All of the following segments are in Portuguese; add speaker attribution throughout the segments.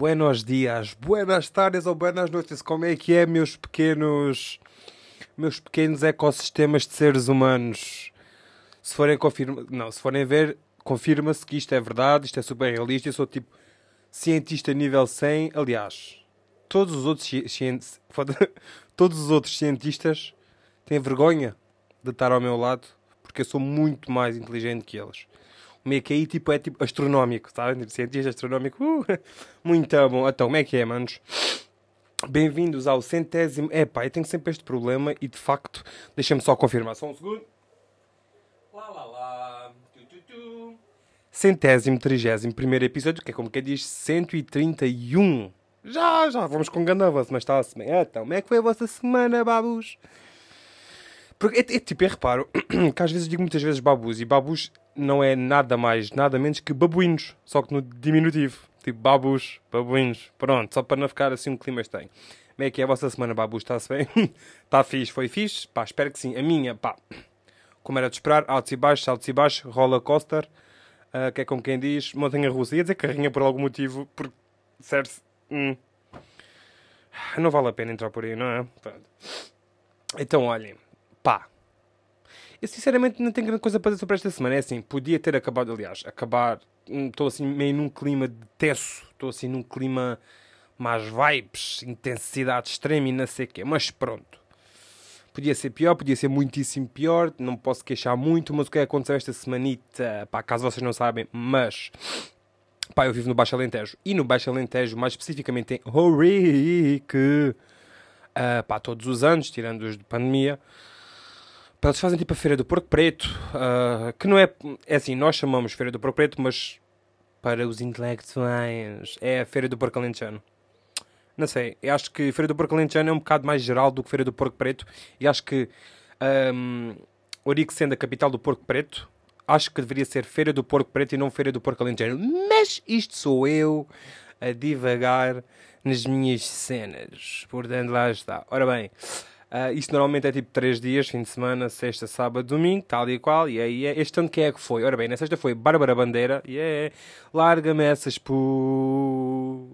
Speaker 1: buenos dias, buenas tardes ou buenas noites. Como é que é, meus pequenos, meus pequenos ecossistemas de seres humanos? Se forem confirma, não, se forem ver, confirma-se que isto é verdade, isto é super realista. Eu sou tipo cientista nível 100. Aliás, todos os outros todos os outros cientistas têm vergonha de estar ao meu lado, porque eu sou muito mais inteligente que eles. O meu QI tipo, é tipo astronómico? Tipo, cientista astronómico. Uh, muito bom. Então, como é que é, manos? Bem-vindos ao centésimo. É pá, eu tenho sempre este problema e de facto, deixa-me só confirmar. Só um segundo. Lá, lá, lá. Tu, tu, tu. Centésimo, trigésimo primeiro episódio, que é como que diz 131. Já, já, vamos com gandavas, mas está-se bem. Então, como é que foi a vossa semana, babus? Porque é, é tipo, eu reparo que às vezes digo muitas vezes babus e babus não é nada mais, nada menos que babuínos, só que no diminutivo. Tipo, babus, babuínos. Pronto, só para não ficar assim um clima estranho. Como é que é a vossa semana, babus? Está-se bem? Está fixe? Foi fixe? Pá, espero que sim. A minha, pá, como era de esperar, altos e baixos, altos e baixos, roller coaster, uh, que é como quem diz, montanha russa. Ia dizer carrinha por algum motivo, porque, certo, hum, não vale a pena entrar por aí, não é? Pronto. Então, olhem, pá, eu sinceramente não tenho grande coisa para dizer sobre esta semana. É assim, podia ter acabado, aliás, acabar. Hum, estou assim meio num clima de tenso. Estou assim num clima mais vibes, intensidade extrema e não sei o quê. Mas pronto. Podia ser pior, podia ser muitíssimo pior. Não posso queixar muito, mas o que é que aconteceu esta semanita? Pá, caso vocês não sabem, mas. Pá, eu vivo no Baixo Alentejo. E no Baixo Alentejo, mais especificamente em Horique. Uh, pá, todos os anos, tirando os de pandemia eles fazem tipo a Feira do Porco Preto, uh, que não é. É assim, nós chamamos Feira do Porco Preto, mas para os intelectuais é a Feira do Porco Alentejano. Não sei, acho que Feira do Porco Alentejano é um bocado mais geral do que Feira do Porco Preto, e acho que um, Orique sendo a capital do Porco Preto, acho que deveria ser Feira do Porco Preto e não Feira do Porco Alentejano. Mas isto sou eu a divagar nas minhas cenas. Portanto, lá está. Ora bem. Uh, normalmente é tipo 3 dias, fim de semana, sexta, sábado, domingo, tal e qual. E aí é, este ano que é que foi? Ora bem, na sexta foi Bárbara Bandeira. E yeah, é larga-me essas por.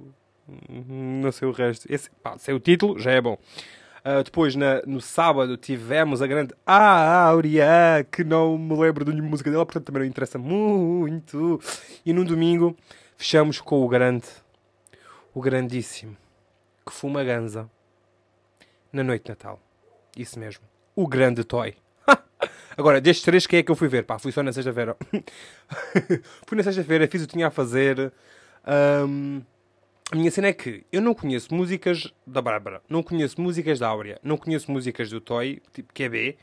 Speaker 1: Não sei o resto. Esse, pá, sei o título, já é bom. Uh, depois, na, no sábado, tivemos a grande Áurea, que não me lembro de nenhuma música dela, portanto também não interessa muito. E no domingo, fechamos com o grande, o grandíssimo, que fuma ganza na noite de Natal. Isso mesmo. O grande Toy. Agora, destes três, quem é que eu fui ver? Pá, fui só na sexta-feira. fui na sexta-feira, fiz o que tinha a fazer. Um, a minha cena é que eu não conheço músicas da Bárbara, não conheço músicas da Áurea, não conheço músicas do Toy, tipo QB.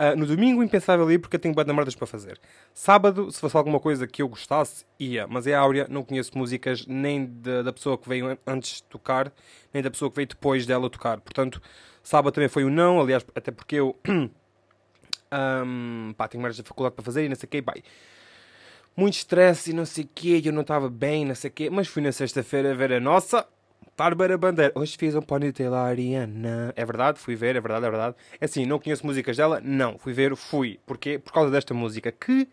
Speaker 1: Uh, no domingo, impensável ir porque eu tenho banda merdas para fazer. Sábado, se fosse alguma coisa que eu gostasse, ia. Mas é a Áurea, não conheço músicas nem de, da pessoa que veio antes de tocar, nem da pessoa que veio depois dela tocar. Portanto, sábado também foi o um não. Aliás, até porque eu. um, pá, tenho merdas de faculdade para fazer e não sei o quê. Pá, muito stress e não sei o quê. Eu não estava bem, não sei o quê. Mas fui na sexta-feira ver a nossa Bárbara Bandeira. Hoje fiz um ponytail à Ariana. É verdade, fui ver, é verdade, é verdade. É assim, não conheço músicas dela? Não. Fui ver, fui. Porquê? Por causa desta música, que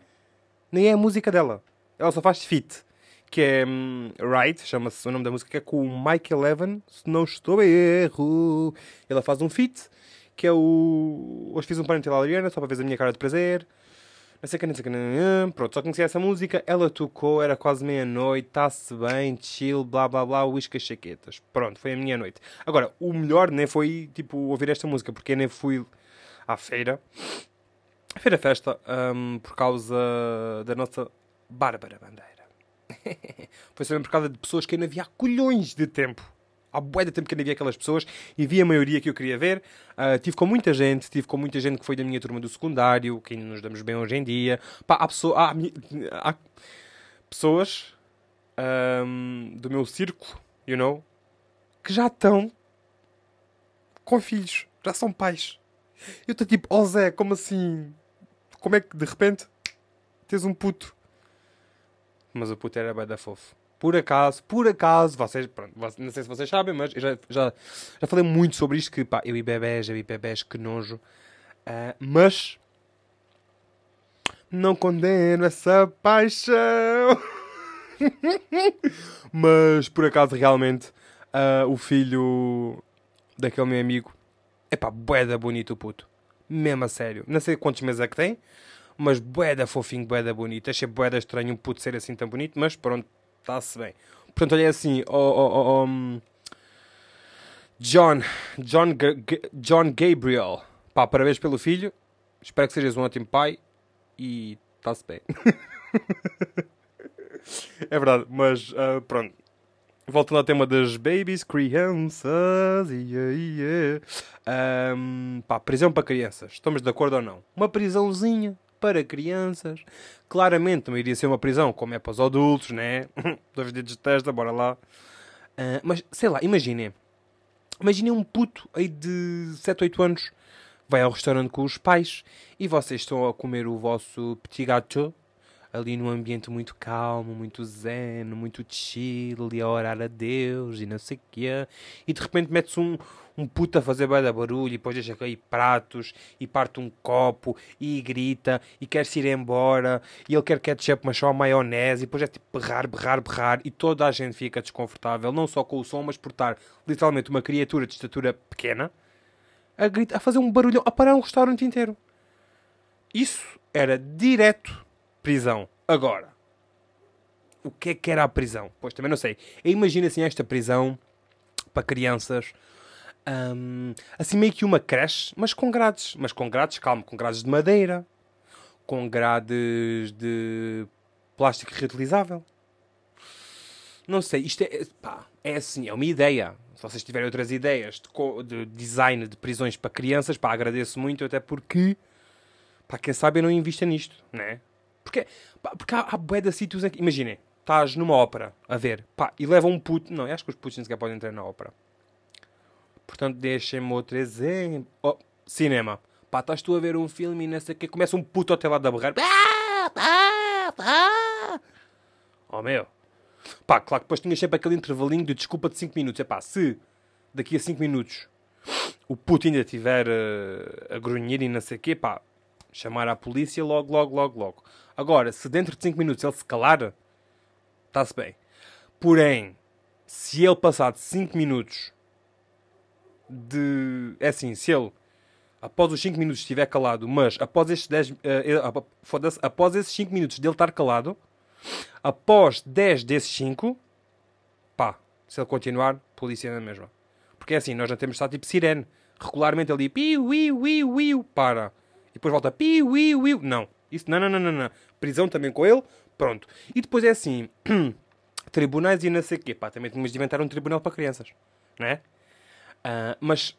Speaker 1: nem é a música dela. Ela só faz fit. Que é um, Right, chama-se o nome da música, que é com o Mike Eleven, se não estou erro. Ela faz um fit, que é o. Hoje fiz um ponytail à Ariana, só para ver a minha cara de prazer não sei o que, não sei o que, pronto, só conhecia essa música, ela tocou, era quase meia-noite, está-se bem, chill, blá blá blá, uísque chaquetas. Pronto, foi a minha noite. Agora, o melhor nem foi, tipo, ouvir esta música, porque eu nem fui à feira, à feira festa, um, por causa da nossa Bárbara Bandeira. foi também por causa de pessoas que ainda havia colhões de tempo há bué de tempo que não via aquelas pessoas e vi a maioria que eu queria ver. Uh, tive com muita gente, tive com muita gente que foi da minha turma do secundário, que ainda nos damos bem hoje em dia. Pá, há, pessoa, há, há pessoas um, do meu círculo, you know, que já estão com filhos, já são pais. Eu estou tipo, oh Zé, como assim? Como é que de repente tens um puto? Mas o puto era bem da fofo por acaso, por acaso, vocês, pronto, não sei se vocês sabem, mas eu já, já, já falei muito sobre isto, que pá, eu e bebés, eu e bebés, que nojo. Uh, mas não condeno essa paixão. Mas, por acaso, realmente, uh, o filho daquele meu amigo, é pá, boeda bonito o puto. Mesmo a sério. Não sei quantos meses é que tem, mas boeda fofinho, boeda bonito. Achei boeda estranho um puto ser assim tão bonito, mas pronto, está-se bem. Portanto, olha assim, oh, oh, oh, um, John, John, John Gabriel. Pá, parabéns pelo filho. Espero que sejas um ótimo pai e está-se bem. é verdade, mas uh, pronto. Voltando ao tema das babies, crianças, yeah, yeah. Um, pá, prisão para crianças. Estamos de acordo ou não? Uma prisãozinha para crianças. Claramente não iria ser uma prisão como é para os adultos, né? Dois dedos de testa, bora lá. Uh, mas, sei lá, imaginem. Imaginem um puto aí de 7, 8 anos vai ao restaurante com os pais e vocês estão a comer o vosso petit gâteau ali num ambiente muito calmo, muito zen, muito chill, e a orar a Deus e não sei o quê. E de repente metes um, um puto a fazer bem barulho e depois deixa cair pratos e parte um copo e grita e quer-se ir embora e ele quer ketchup mas só maionese e depois é tipo berrar, berrar, berrar e toda a gente fica desconfortável, não só com o som, mas por estar literalmente uma criatura de estatura pequena a, gritar, a fazer um barulho, a parar um restaurante inteiro. Isso era direto prisão. Agora, o que é que era a prisão? Pois também não sei. Imagina assim esta prisão para crianças. Um, assim meio que uma creche, mas com grades. Mas com grades, calma, com grades de madeira. Com grades de plástico reutilizável. Não sei, isto é, pá, é assim, é uma ideia. Se vocês tiverem outras ideias de, de design de prisões para crianças, pá, agradeço muito, até porque, pá, quem sabe eu não invista nisto, né? Porque, pá, porque há, há bué de sítios em que, imaginem, estás numa ópera a ver, pá, e leva um puto, não, acho que os putos nem sequer podem entrar na ópera. Portanto, deixem-me outro exemplo. Oh, cinema. Pá, estás tu a ver um filme e não sei o que, começa um puto até lá da barreira. Oh meu, Pá, claro que depois tinhas sempre aquele intervalinho de desculpa de 5 minutos. É pá, se daqui a 5 minutos o puto ainda estiver uh, a grunhir e não sei o quê, pá, chamar a polícia logo, logo, logo, logo. Agora, se dentro de 5 minutos ele se calar, está-se bem. Porém, se ele passar de 5 minutos de. É assim, se ele após os 5 minutos estiver calado, mas após estes 10. Uh, após esses 5 minutos dele estar calado, Após 10 desses 5, pá, se ele continuar, polícia na mesma. Porque é assim, nós já temos estar tipo sirene. Regularmente ali, piu, iu, iu, iu, para. E depois volta, piu, iu, iu. Não. Isso, não, não, não, não, não. Prisão também com ele, pronto. E depois é assim, tribunais e não sei o quê. Pá, também tínhamos de inventar um tribunal para crianças. Não é? Uh, mas...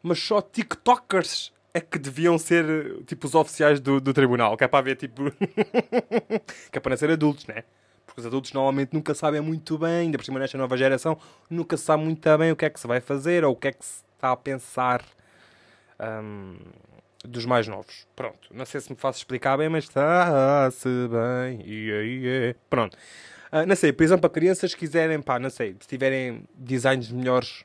Speaker 1: Mas só TikTokers é que deviam ser tipo os oficiais do, do tribunal, que é para ver tipo. que é para não ser adultos, né? Porque os adultos normalmente nunca sabem muito bem, ainda por cima nesta nova geração, nunca se sabe muito bem o que é que se vai fazer ou o que é que se está a pensar um, dos mais novos. Pronto, não sei se me faço explicar bem, mas está-se bem. Yeah, yeah. Pronto. Uh, não sei, prisão para crianças, se quiserem, pá, não sei, se tiverem designs melhores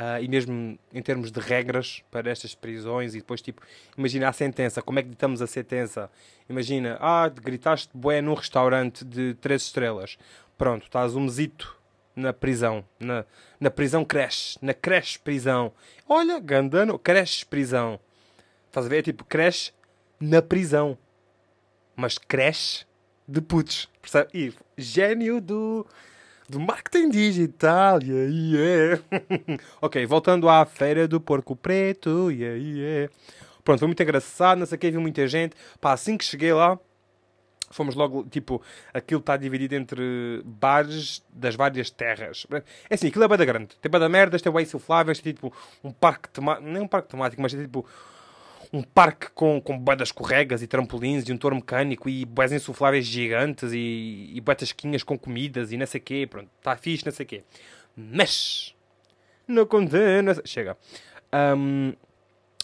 Speaker 1: Uh, e mesmo em termos de regras para estas prisões e depois tipo, imagina a sentença, como é que ditamos a sentença? Imagina, ah, gritaste bué num restaurante de três estrelas. Pronto, estás um mesito na prisão, na, na prisão creche, na creche prisão. Olha, gandano, creche prisão. Estás a ver? É tipo, creche na prisão. Mas creche de putos. Percebe? E gênio do do marketing digital, yeah, yeah. ok, voltando à feira do porco preto, yeah, yeah. Pronto, foi muito engraçado, não sei o que, vi muita gente. Pá, assim que cheguei lá, fomos logo, tipo, aquilo está dividido entre bares das várias terras. É assim, aquilo é bem da grande. Tem bem da merda, tem bem insufláveis, tem tipo um parque temático, não é um parque temático, mas é tipo um parque com, com boedas escorregas e trampolins e um touro mecânico e boas insufláveis gigantes e, e boetas esquinhas com comidas e não sei quê. Pronto, está fixe, não sei quê. Mas, não condena... Chega. Um,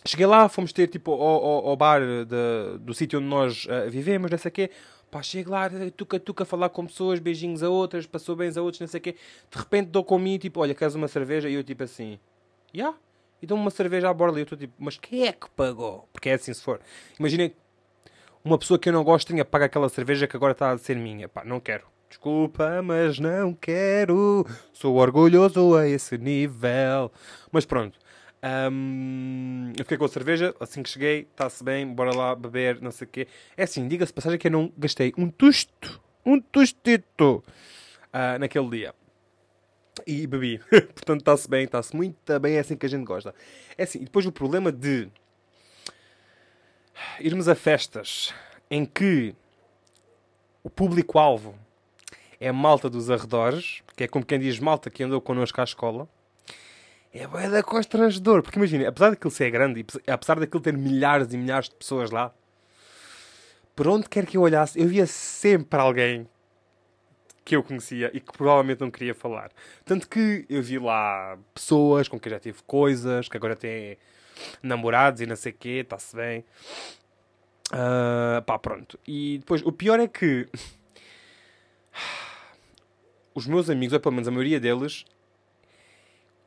Speaker 1: cheguei lá, fomos ter tipo ao, ao, ao bar de, do sítio onde nós uh, vivemos, não sei quê. Pá, chego lá, tuca, tuca, falar com pessoas, beijinhos a outras, passou bens a outros, não sei quê. De repente dou comigo, tipo, olha, queres uma cerveja? E eu tipo assim, já? Yeah? E dão uma cerveja à borda. E eu estou tipo, mas quem é que pagou? Porque é assim se for. Imaginem uma pessoa que eu não gosto tenha pago aquela cerveja que agora está a ser minha. Pá, não quero. Desculpa, mas não quero. Sou orgulhoso a esse nível. Mas pronto. Um, eu fiquei com a cerveja, assim que cheguei, está-se bem, bora lá beber, não sei o quê. É assim, diga-se passagem que eu não gastei um tusto, um tostito uh, naquele dia. E bebi. Portanto, está-se bem, está-se muito bem, é assim que a gente gosta. É assim, e depois o problema de irmos a festas em que o público-alvo é a malta dos arredores, que é como quem diz malta que andou connosco à escola, é bué da constrangedor. Porque imagina, apesar daquilo ser grande, e apesar daquilo ter milhares e milhares de pessoas lá, por onde quer que eu olhasse, eu via sempre alguém que eu conhecia e que provavelmente não queria falar. Tanto que eu vi lá pessoas com quem já tive coisas, que agora têm namorados e não sei o quê, está-se bem. Uh, pá, pronto. E depois, o pior é que os meus amigos, ou pelo menos a maioria deles,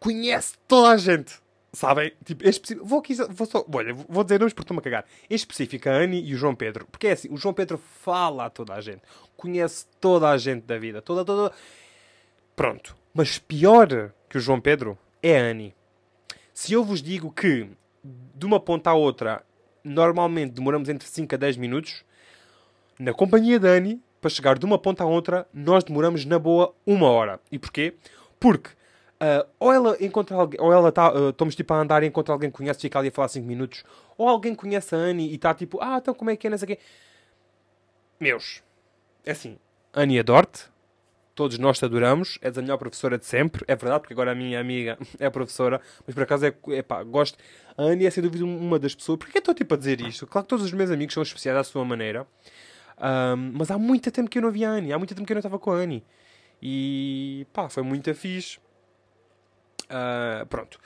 Speaker 1: conhece toda a gente. Sabem? Tipo, em específico, vou, aqui, vou só, olha, vou dizer nomes porque estou-me a cagar. Em específico, a Annie e o João Pedro. Porque é assim, o João Pedro fala a toda a gente. Conhece toda a gente da vida. Toda, toda. Pronto. Mas pior que o João Pedro é a Annie. Se eu vos digo que de uma ponta à outra normalmente demoramos entre 5 a 10 minutos, na companhia da Annie, para chegar de uma ponta à outra, nós demoramos na boa uma hora. E porquê? Porque Uh, ou ela encontra alguém, ou ela está, uh, estamos tipo a andar e encontra alguém que conhece, fica ali a falar 5 minutos, ou alguém conhece a Annie e está tipo, ah, então como é que é, não sei quê. Meus, é assim, Annie adora-te, todos nós te adoramos, és a melhor professora de sempre, é verdade, porque agora a minha amiga é professora, mas por acaso é, é pá, gosto. A Annie é sem dúvida uma das pessoas, porque estou tipo a dizer isto? Claro que todos os meus amigos são especiais à sua maneira, um, mas há muito tempo que eu não via a Annie, há muito tempo que eu não estava com a Annie. E pá, foi muito fixe. Uh, pronto.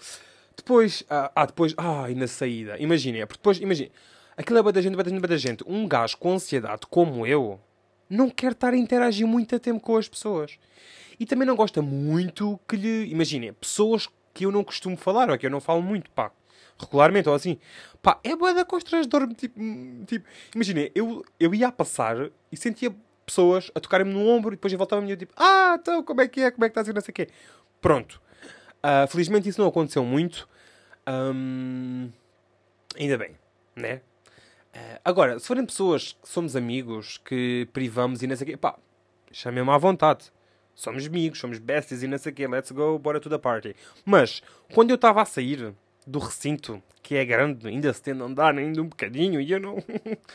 Speaker 1: Depois, uh, ah, depois, ah, na saída, imaginem, é porque depois, imaginem, aquilo é da gente, da gente, da gente. Um gajo com ansiedade como eu não quer estar a interagir muito a tempo com as pessoas. E também não gosta muito que lhe, imaginem, pessoas que eu não costumo falar, ou que eu não falo muito, pá, regularmente, ou assim, pá, é boa da constrangedor, tipo, tipo imaginem, eu, eu ia a passar e sentia pessoas a tocarem-me no ombro e depois voltava-me e eu tipo, ah, então, como é que é, como é que estás, não sei o quê. Pronto. Uh, felizmente isso não aconteceu muito. Um, ainda bem, né? Uh, agora, se forem pessoas que somos amigos, que privamos e não sei o quê, pá, chamem-me à vontade. Somos amigos, somos besties e não sei o quê, let's go, bora to the party. Mas, quando eu estava a sair do recinto, que é grande, ainda se tende a andar ainda um bocadinho, e eu não,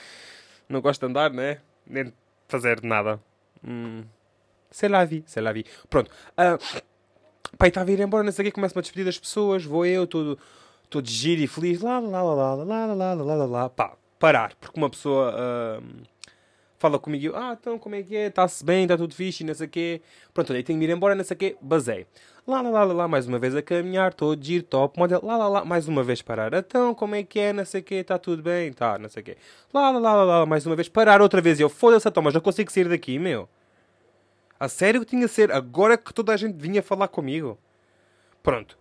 Speaker 1: não gosto de andar, né? Nem fazer nada. Hum, sei lá, vi, sei lá, vi. Pronto. Uh, Pai, estava a ir embora, não sei o quê, começo-me a despedir das pessoas, vou eu, todo, todo giro e feliz, lá, lá, lá, lá, lá, lá, lá, lá, lá, pá, parar, porque uma pessoa uh, fala comigo, ah, então como é que é, está-se bem, está tudo fixe, não sei o quê, pronto, olha, tenho de ir embora, não sei o quê, basei. Lá, lá, lá, lá, mais uma vez a caminhar, todo giro, top, modelo, lá, lá, lá, mais uma vez parar, então como é que é, não sei o quê, está tudo bem, tá, não sei o quê. Lá, lá, lá, lá, lá, mais uma vez parar outra vez, e eu, foda-se, então, mas não consigo sair daqui, meu. A sério que tinha de ser agora que toda a gente vinha falar comigo. Pronto.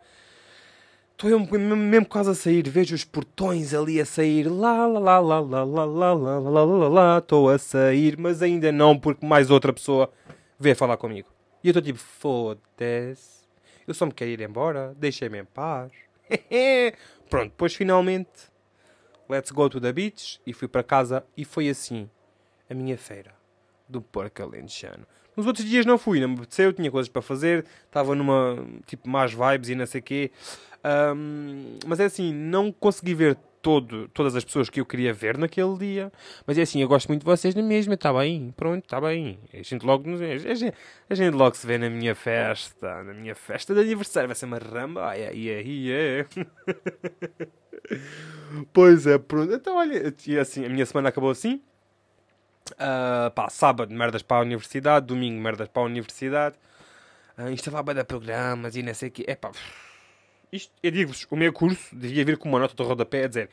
Speaker 1: Estou eu mesmo quase a sair, vejo os portões ali a sair, lá lá lá lá lá lá lá lá lá lá lá estou a sair, mas ainda não porque mais outra pessoa veio falar comigo. E eu estou tipo, foda-se, eu só me quero ir embora, deixem-me em paz. Pronto, depois finalmente, let's go to the beach, e fui para casa, e foi assim, a minha feira do porco alentejano. Nos outros dias não fui, não me apeteceu, tinha coisas para fazer, estava numa, tipo, más vibes e não sei quê. Um, mas é assim, não consegui ver todo, todas as pessoas que eu queria ver naquele dia. Mas é assim, eu gosto muito de vocês na mesma, está bem, pronto, está bem. A gente logo a gente, a gente logo se vê na minha festa, na minha festa de aniversário, vai ser uma ramba, ai, ai, ai, ai. Pois é, pronto. Então, olha, assim, a minha semana acabou assim. Uh, pá, sábado, merdas para a universidade. Domingo, merdas para a universidade. Uh, instalar bem programas e não sei o quê. É pá. Isto, eu digo-vos, o meu curso devia vir com uma nota de rodapé a dizer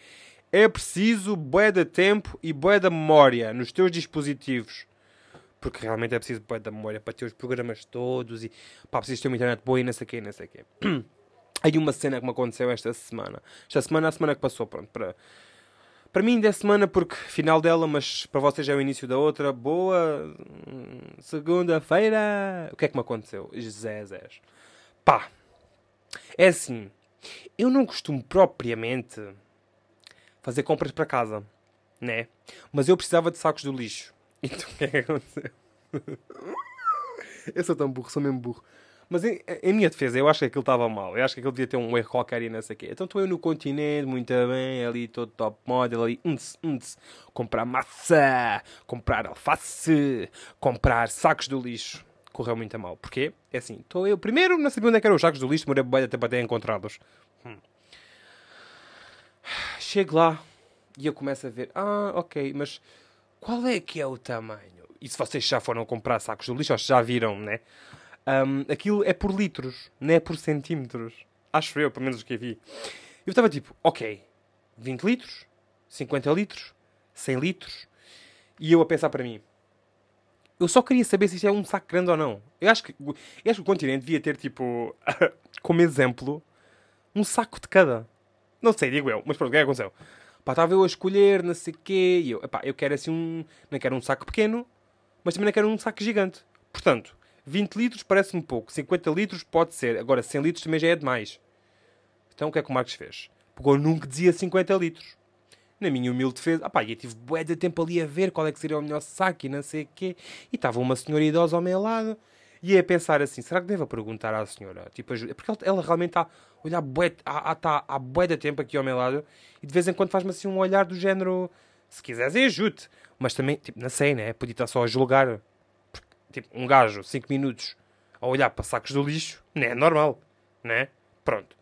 Speaker 1: é preciso bué de tempo e bué da memória nos teus dispositivos. Porque realmente é preciso bué da memória para ter os programas todos e pá, preciso ter uma internet boa e não sei o quê, não sei o quê. Aí uma cena que me aconteceu esta semana. Esta semana, a semana que passou, pronto, para Para mim ainda é semana porque final dela, mas para vocês é o início da outra. Boa hum, segunda-feira. O que é que me aconteceu? Zé, Zé. Pá, é assim. Eu não costumo propriamente fazer compras para casa, né? Mas eu precisava de sacos do lixo. Então o que é que aconteceu? eu sou tão burro, sou mesmo burro. Mas em, em, minha defesa, eu acho que aquilo estava mal. Eu acho que aquilo devia ter um erro qualquer e não sei o quê. Então estou eu no continente, muito bem, ali todo top model, ali, unts, unts, comprar maçã, comprar alface, comprar sacos do lixo. Correu muito mal. Porquê? É assim, estou eu. Primeiro, não sabia onde é que eram os sacos do lixo, demorei bem até para ter encontrá-los. Hum. Chego lá e eu começo a ver, ah, ok, mas qual é que é o tamanho? E se vocês já foram comprar sacos do lixo, ou já viram, né? Um, aquilo é por litros, não é por centímetros. Acho eu, pelo menos o que vi. Eu estava tipo, ok, 20 litros, 50 litros, 100 litros. E eu a pensar para mim, eu só queria saber se isto é um saco grande ou não. Eu acho que, eu acho que o continente devia ter, tipo, como exemplo, um saco de cada. Não sei, digo eu, mas pronto, o que é que aconteceu? Pá, estava eu a escolher, não sei o quê, e eu, epá, eu quero assim um. Não quero um saco pequeno, mas também não quero um saco gigante. Portanto, 20 litros parece-me pouco, 50 litros pode ser, agora 100 litros também já é demais. Então o que é que o Marcos fez? Pegou nunca dizia 50 litros. Na minha humilde defesa, ah eu tive bué de tempo ali a ver qual é que seria o melhor saco e não sei o quê. E estava uma senhora idosa ao meu lado. E a pensar assim, será que devo perguntar à senhora? Tipo, ajuda. Porque ela, realmente está a olhar bué, está há bué de tempo aqui ao meu lado. E de vez em quando faz-me assim um olhar do género, se quiseres ajude. Mas também, tipo, não sei, né? Podia estar só a julgar tipo, um gajo, 5 minutos, a olhar para sacos do lixo, não é normal, né? Pronto.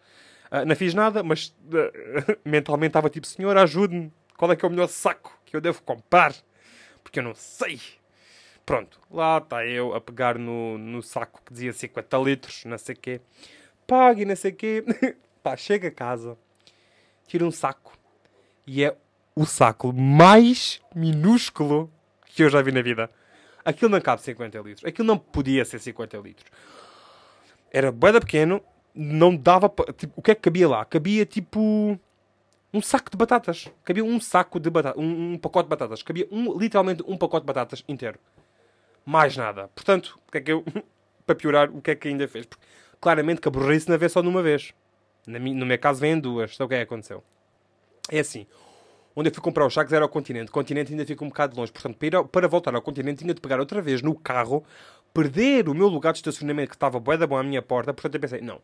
Speaker 1: Uh, não fiz nada, mas uh, mentalmente estava tipo, senhor, ajude-me. Qual é que é o melhor saco que eu devo comprar? Porque eu não sei. Pronto, lá está eu a pegar no, no saco que dizia 50 litros, não sei o quê. Pague, não sei o quê. Pá, chega a casa, tira um saco e é o saco mais minúsculo que eu já vi na vida. Aquilo não cabe 50 litros. Aquilo não podia ser 50 litros. Era boeda pequeno, não dava tipo, o que é que cabia lá? Cabia tipo um saco de batatas. Cabia um saco de batatas, um, um, pacote de batatas. Cabia um, literalmente um pacote de batatas inteiro. Mais nada. Portanto, o que é que eu, para piorar, o que é que ainda fez? Porque, claramente que aborrei-se na vez só numa vez. No meu caso vem duas. Então o que é que aconteceu? É assim, onde eu fui comprar os sacos era ao continente. O continente ainda fica um bocado longe. Portanto, para, ir, para voltar ao continente, tinha de pegar outra vez no carro, perder o meu lugar de estacionamento que estava bué da bom à minha porta. Portanto, eu pensei, não,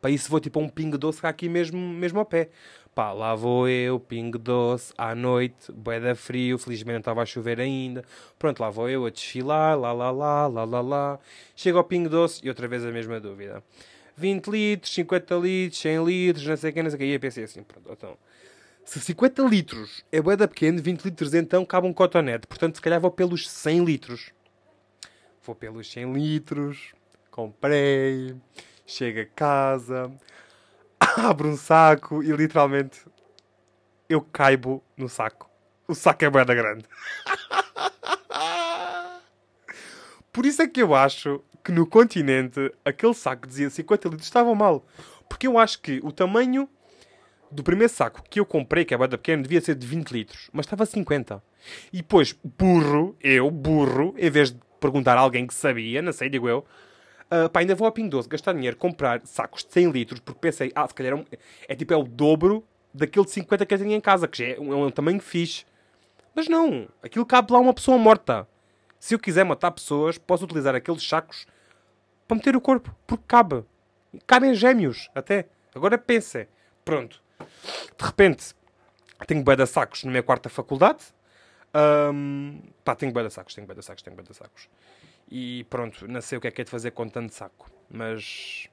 Speaker 1: para isso vou tipo um pingo doce cá aqui mesmo, mesmo ao pé. Pá, lá vou eu, pingo doce, à noite, bué da frio, felizmente não estava a chover ainda. Pronto, lá vou eu a desfilar, lá, lá, lá, lá, lá, lá. Chego ao pingo doce e outra vez a mesma dúvida. 20 litros, 50 litros, 100 litros, não sei o que, não sei o que. E eu pensei assim, pronto, então se 50 litros é boeda pequeno, 20 litros então cabe um cotonete. Portanto, se calhar vou pelos 100 litros. Vou pelos 100 litros. Comprei. Chego a casa. Abro um saco e literalmente eu caibo no saco. O saco é boeda grande. Por isso é que eu acho que no continente aquele saco que dizia 50 litros estava mal. Porque eu acho que o tamanho do primeiro saco que eu comprei, que é bada pequeno, devia ser de 20 litros, mas estava 50. E depois, burro, eu, burro, em vez de perguntar a alguém que sabia, não sei, digo eu, uh, pá, ainda vou ao Pingo Doce gastar dinheiro, comprar sacos de 100 litros, porque pensei, ah, se calhar é, um, é tipo, é o dobro daquele de 50 que eu tenho em casa, que já é um, é um tamanho fixe. Mas não, aquilo cabe lá uma pessoa morta. Se eu quiser matar pessoas, posso utilizar aqueles sacos para meter o corpo, porque cabe. Cabem gêmeos, até. Agora pense. Pronto. De repente, tenho bué de sacos na minha quarta faculdade. Um, pá, tenho bué de sacos, tenho bué de sacos, tenho bué de sacos. E pronto, não sei o que é que é de fazer com tanto saco. Mas...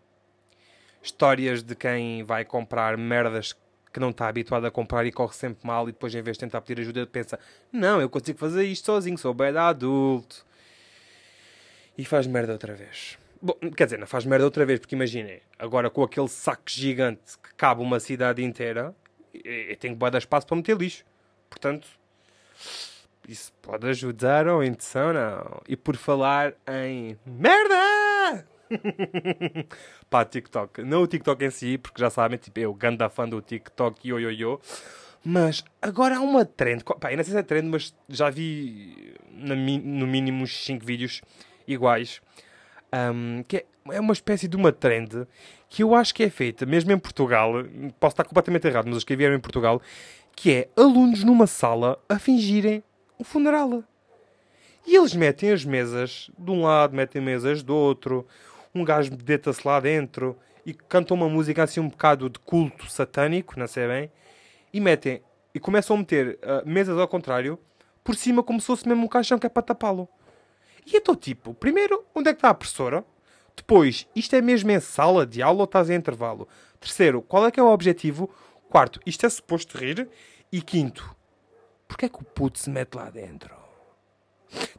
Speaker 1: Histórias de quem vai comprar merdas que não está habituado a comprar e corre sempre mal e depois em vez de tentar pedir ajuda pensa não, eu consigo fazer isto sozinho, sou bem adulto. E faz merda outra vez. Bom, quer dizer, não faz merda outra vez, porque imaginem, agora com aquele saco gigante que cabe uma cidade inteira, eu tenho que dar espaço para meter lixo. Portanto, isso pode ajudar ou então não. E por falar em merda! Pá, TikTok. Não o TikTok em si, porque já sabem, tipo, eu, ganda fã do TikTok, yo, yo, yo. Mas agora há uma trend. Pá, eu não sei se é trend, mas já vi no mínimo uns 5 vídeos iguais. Um, que é, é uma espécie de uma trend que eu acho que é feita, mesmo em Portugal. Posso estar completamente errado, mas os que vieram em Portugal. Que é alunos numa sala a fingirem um funeral. E eles metem as mesas de um lado, metem mesas do outro. Um gajo deita-se lá dentro e canta uma música assim um bocado de culto satânico, não sei bem e metem e começam a meter uh, mesas ao contrário por cima como se fosse mesmo um caixão que é para tapá-lo. E eu estou tipo, primeiro, onde é que está a professora? Depois, isto é mesmo em sala de aula ou estás em intervalo? Terceiro, qual é que é o objetivo? Quarto, isto é suposto rir? E quinto, porquê é que o puto se mete lá dentro?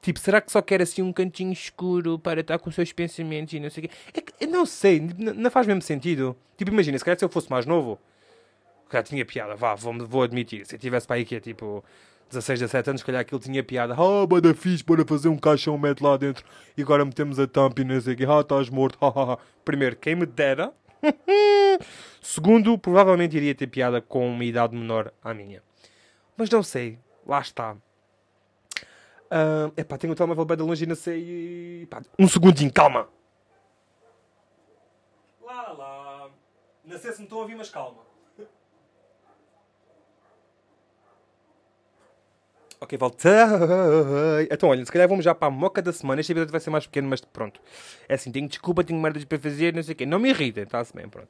Speaker 1: Tipo, será que só quer assim um cantinho escuro para estar com os seus pensamentos e não sei o quê? É que, não sei, não faz mesmo sentido. Tipo, imagina, se calhar se eu fosse mais novo, já tinha piada, vá, vou, vou admitir. Se eu tivesse para aí que é tipo 16, 17 anos, se calhar aquilo tinha piada. Ah, bada fixe, bora fazer um caixão, mete lá dentro e agora metemos a tampa e não sei o que. Ah, estás morto, Primeiro, quem me dera. Segundo, provavelmente iria ter piada com uma idade menor à minha. Mas não sei, lá está. Uh, epá, tenho o telemóvel bem de longe e não sei. Epá, um segundinho, calma. Lá, lá. Não sei se me estão a ouvir, mas calma. Ok, voltei. Então, olha, se calhar vamos já para a moca da semana. Este episódio vai ser mais pequeno, mas pronto. É assim, tenho desculpa, tenho merdas para fazer, não sei o quê. Não me irritem, está-se bem, pronto.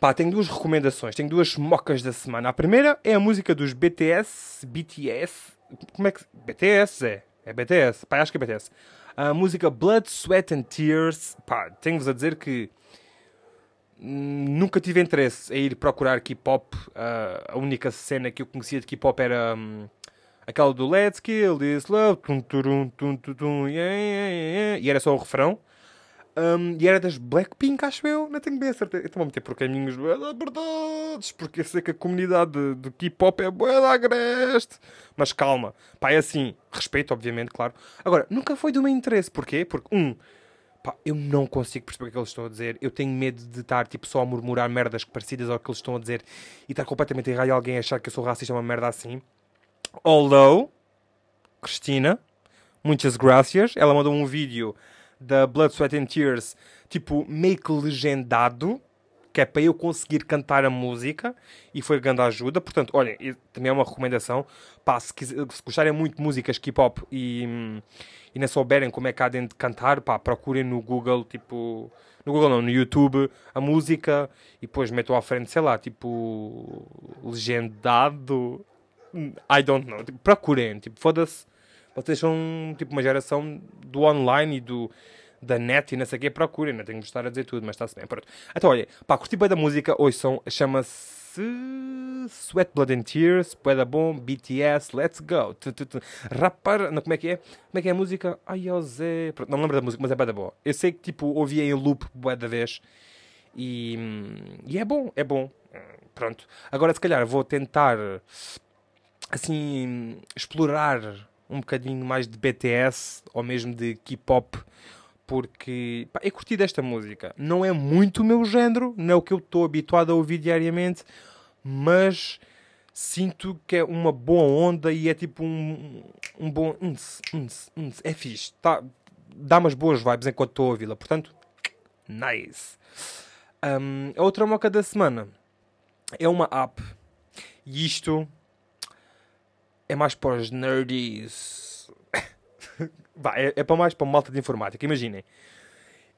Speaker 1: Pá, tenho duas recomendações, tenho duas mocas da semana. A primeira é a música dos BTS, BTS, como é que... BTS, é. É BTS, pá, acho que é BTS. A música Blood, Sweat and Tears, pá, tenho-vos a dizer que nunca tive interesse em ir procurar K-pop. Uh, a única cena que eu conhecia de K-pop era um, aquela do Let's Kill This Love. Tum, tum, tum, tum, tum, yeah, yeah, yeah, e era só o refrão. Um, e era das Blackpink, acho eu. Não tenho bem a certeza. Então vou meter por caminhos verdades, porque eu sei que a comunidade de, de K-pop é boa da agreste. Mas calma, pá, é assim. Respeito, obviamente, claro. Agora, nunca foi do meu interesse. Porquê? Porque, um, Pá, eu não consigo perceber o que eles estão a dizer. Eu tenho medo de estar tipo, só a murmurar merdas parecidas ao que eles estão a dizer e estar completamente errado e alguém achar que eu sou racista é uma merda assim. Although, Cristina, muitas graças. Ela mandou um vídeo da Blood, Sweat and Tears, tipo, meio que legendado, que é para eu conseguir cantar a música, e foi grande ajuda. Portanto, olhem, também é uma recomendação. Pá, se, quiser, se gostarem muito de músicas K-pop e, e não souberem como é que há de cantar, pá, procurem no Google, tipo... No Google não, no YouTube, a música, e depois metam à frente, sei lá, tipo... Legendado... I don't know. Tipo, procurem, tipo, foda-se. Vocês são, tipo, uma geração do online e do da net e não sei o quê, procurem, não tenho que estar a dizer tudo, mas está-se bem, pronto. Então, olha, pá, curti bem da música, são, chama-se Sweat, Blood and Tears, da bom, BTS, Let's Go, rapar, não, como é que é? Como é que é a música? Ai, Zé, pronto, não me lembro da música, mas é da boa. Eu sei que, tipo, ouvi em loop bué da vez e, e é bom, é bom, pronto. Agora, se calhar, vou tentar, assim, explorar um bocadinho mais de BTS ou mesmo de K-pop porque pá, eu curti desta música. Não é muito o meu género, não é o que eu estou habituado a ouvir diariamente, mas sinto que é uma boa onda e é tipo um, um bom. É fixe, tá, dá umas boas vibes enquanto estou a ouvi-la, portanto, nice. Um, a outra moca da semana é uma app e isto é mais para os nerds é, é para mais para malta de informática. Imaginem,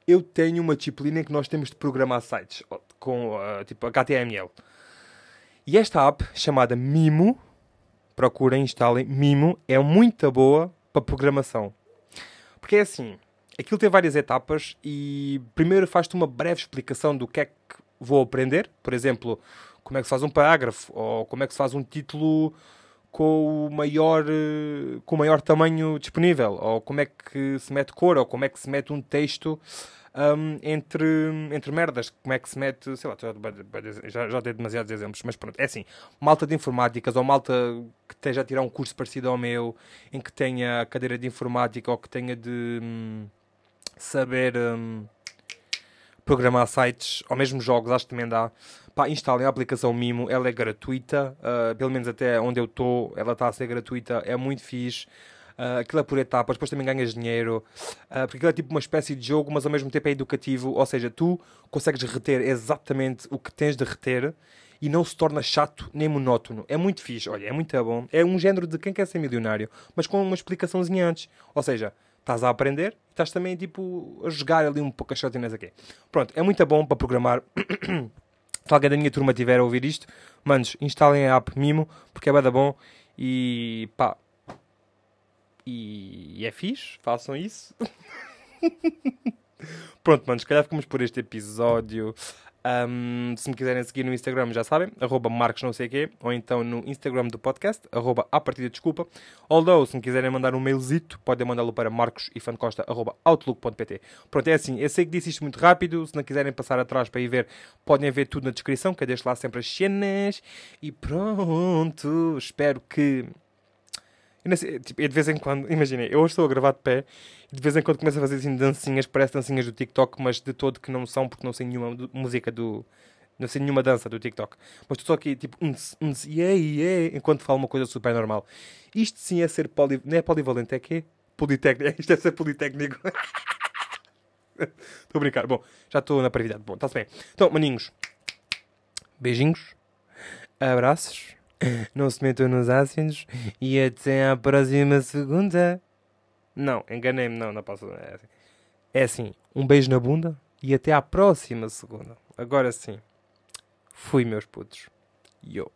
Speaker 1: eu tenho uma disciplina em que nós temos de programar sites com uh, tipo HTML. E esta app chamada Mimo, procurem, instalem, Mimo, é muito boa para programação. Porque é assim, aquilo tem várias etapas e primeiro faz-te uma breve explicação do que é que vou aprender. Por exemplo, como é que se faz um parágrafo ou como é que se faz um título com o maior, eh, com o maior tamanho disponível, ou como é que se mete cor, ou como é que se mete um texto um, entre, entre merdas, como é que se mete, sei lá, já, já dei demasiados exemplos, mas pronto, é assim, malta de informáticas, ou malta que esteja a tirar um curso parecido ao meu, em que tenha cadeira de informática, ou que tenha de hum, saber... Hum, programar sites ou mesmo jogos, acho que também dá. Pá, instalem a aplicação Mimo, ela é gratuita, uh, pelo menos até onde eu estou, ela está a ser gratuita, é muito fixe. Uh, aquilo é por etapas, depois também ganhas dinheiro, uh, porque aquilo é tipo uma espécie de jogo, mas ao mesmo tempo é educativo, ou seja, tu consegues reter exatamente o que tens de reter e não se torna chato nem monótono. É muito fixe, olha, é muito bom. É um género de quem quer ser milionário, mas com uma explicaçãozinha antes. Ou seja, estás a aprender e estás também tipo a jogar ali um pouco a shotinhas aqui. Pronto, é muito bom para programar. Se alguém da minha turma tiver a ouvir isto, manos, instalem a app Mimo, porque é bada bom e pá. E é fixe, façam isso. Pronto, manos, se calhar ficamos por este episódio. Um, se me quiserem seguir no Instagram, já sabem, arroba marcos não sei quê, ou então no Instagram do podcast, arroba a partida desculpa. Although, se me quiserem mandar um mailzito, podem mandá-lo para marcosifancosta.outlook.pt. Pronto, é assim, eu sei que disse isto muito rápido, se não quiserem passar atrás para ir ver, podem ver tudo na descrição, que eu deixo lá sempre as cenas. E pronto, espero que eu, sei, tipo, eu de vez em quando, imaginem, eu hoje estou a gravar de pé e de vez em quando começo a fazer assim dancinhas, parece dancinhas do TikTok, mas de todo que não são, porque não sei nenhuma música do. Não sei nenhuma dança do TikTok. Mas estou aqui tipo, uns, uns, yeah, yeah, enquanto falo uma coisa super normal. Isto sim é ser poli. Não é polivalente, é que Politécnico. Isto é ser politécnico. Estou a brincar. Bom, já estou na parvidade. Bom, está-se bem. Então, maninhos, beijinhos, abraços não se metam nos ácidos e até à próxima segunda. Não, enganei-me, não, não posso. É assim. é assim, um beijo na bunda e até à próxima segunda. Agora sim, fui, meus putos. Yo.